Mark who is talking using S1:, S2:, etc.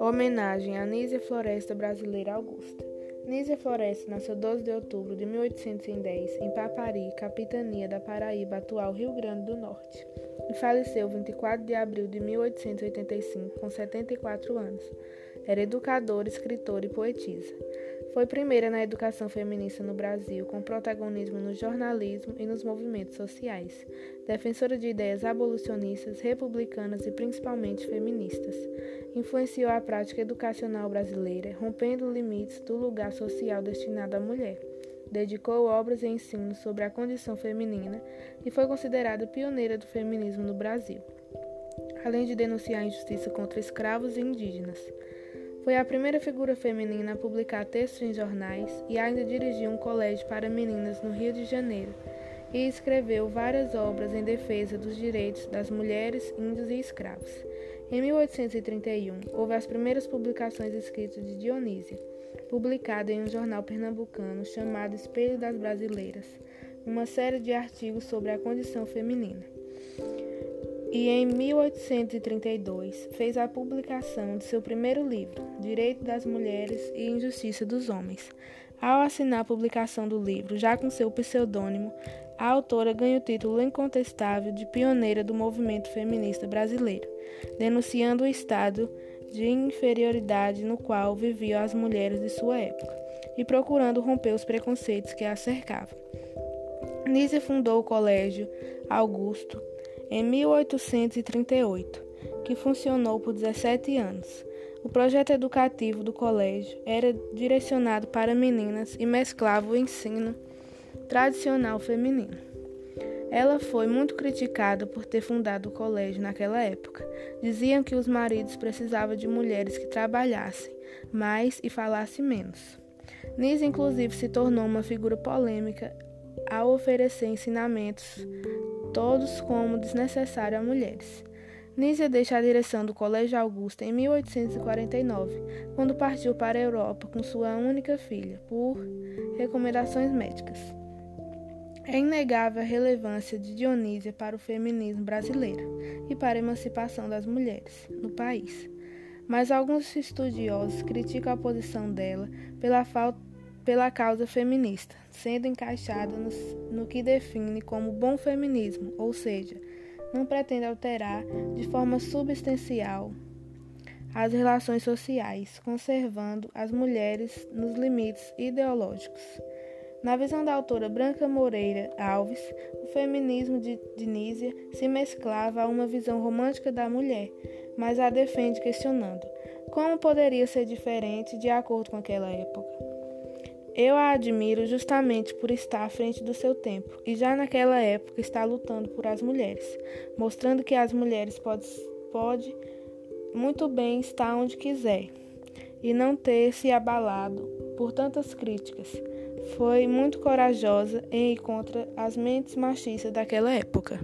S1: Homenagem a Nízia Floresta Brasileira Augusta. Nízia Floresta nasceu 12 de outubro de 1810 em Papari, capitania da Paraíba, atual Rio Grande do Norte, e faleceu 24 de abril de 1885 com 74 anos. Era educadora, escritora e poetisa. Foi primeira na educação feminista no Brasil, com protagonismo no jornalismo e nos movimentos sociais. Defensora de ideias abolicionistas, republicanas e principalmente feministas. Influenciou a prática educacional brasileira, rompendo limites do lugar social destinado à mulher. Dedicou obras e ensinos sobre a condição feminina e foi considerada pioneira do feminismo no Brasil, além de denunciar a injustiça contra escravos e indígenas. Foi a primeira figura feminina a publicar textos em jornais e ainda dirigiu um colégio para meninas no Rio de Janeiro e escreveu várias obras em defesa dos direitos das mulheres, índios e escravos. Em 1831, houve as primeiras publicações escritas de Dionísia, publicada em um jornal pernambucano chamado Espelho das Brasileiras, uma série de artigos sobre a condição feminina e em 1832 fez a publicação de seu primeiro livro, Direito das Mulheres e Injustiça dos Homens. Ao assinar a publicação do livro, já com seu pseudônimo, a autora ganha o título incontestável de pioneira do movimento feminista brasileiro, denunciando o estado de inferioridade no qual viviam as mulheres de sua época e procurando romper os preconceitos que a cercavam. Nise fundou o Colégio Augusto em 1838, que funcionou por 17 anos. O projeto educativo do colégio era direcionado para meninas e mesclava o ensino tradicional feminino. Ela foi muito criticada por ter fundado o colégio naquela época. Diziam que os maridos precisavam de mulheres que trabalhassem mais e falassem menos. Nise, inclusive, se tornou uma figura polêmica ao oferecer ensinamentos todos como desnecessário a mulheres. Nízia deixa a direção do Colégio Augusta em 1849, quando partiu para a Europa com sua única filha, por recomendações médicas. É inegável a relevância de Dionísia para o feminismo brasileiro e para a emancipação das mulheres no país. Mas alguns estudiosos criticam a posição dela pela falta pela causa feminista, sendo encaixada no, no que define como bom feminismo, ou seja, não pretende alterar de forma substancial as relações sociais, conservando as mulheres nos limites ideológicos. Na visão da autora Branca Moreira Alves, o feminismo de Dinísia se mesclava a uma visão romântica da mulher, mas a defende questionando como poderia ser diferente de acordo com aquela época. Eu a admiro justamente por estar à frente do seu tempo e já naquela época está lutando por as mulheres, mostrando que as mulheres pode, pode muito bem estar onde quiser e não ter se abalado por tantas críticas. Foi muito corajosa em ir contra as mentes machistas daquela época.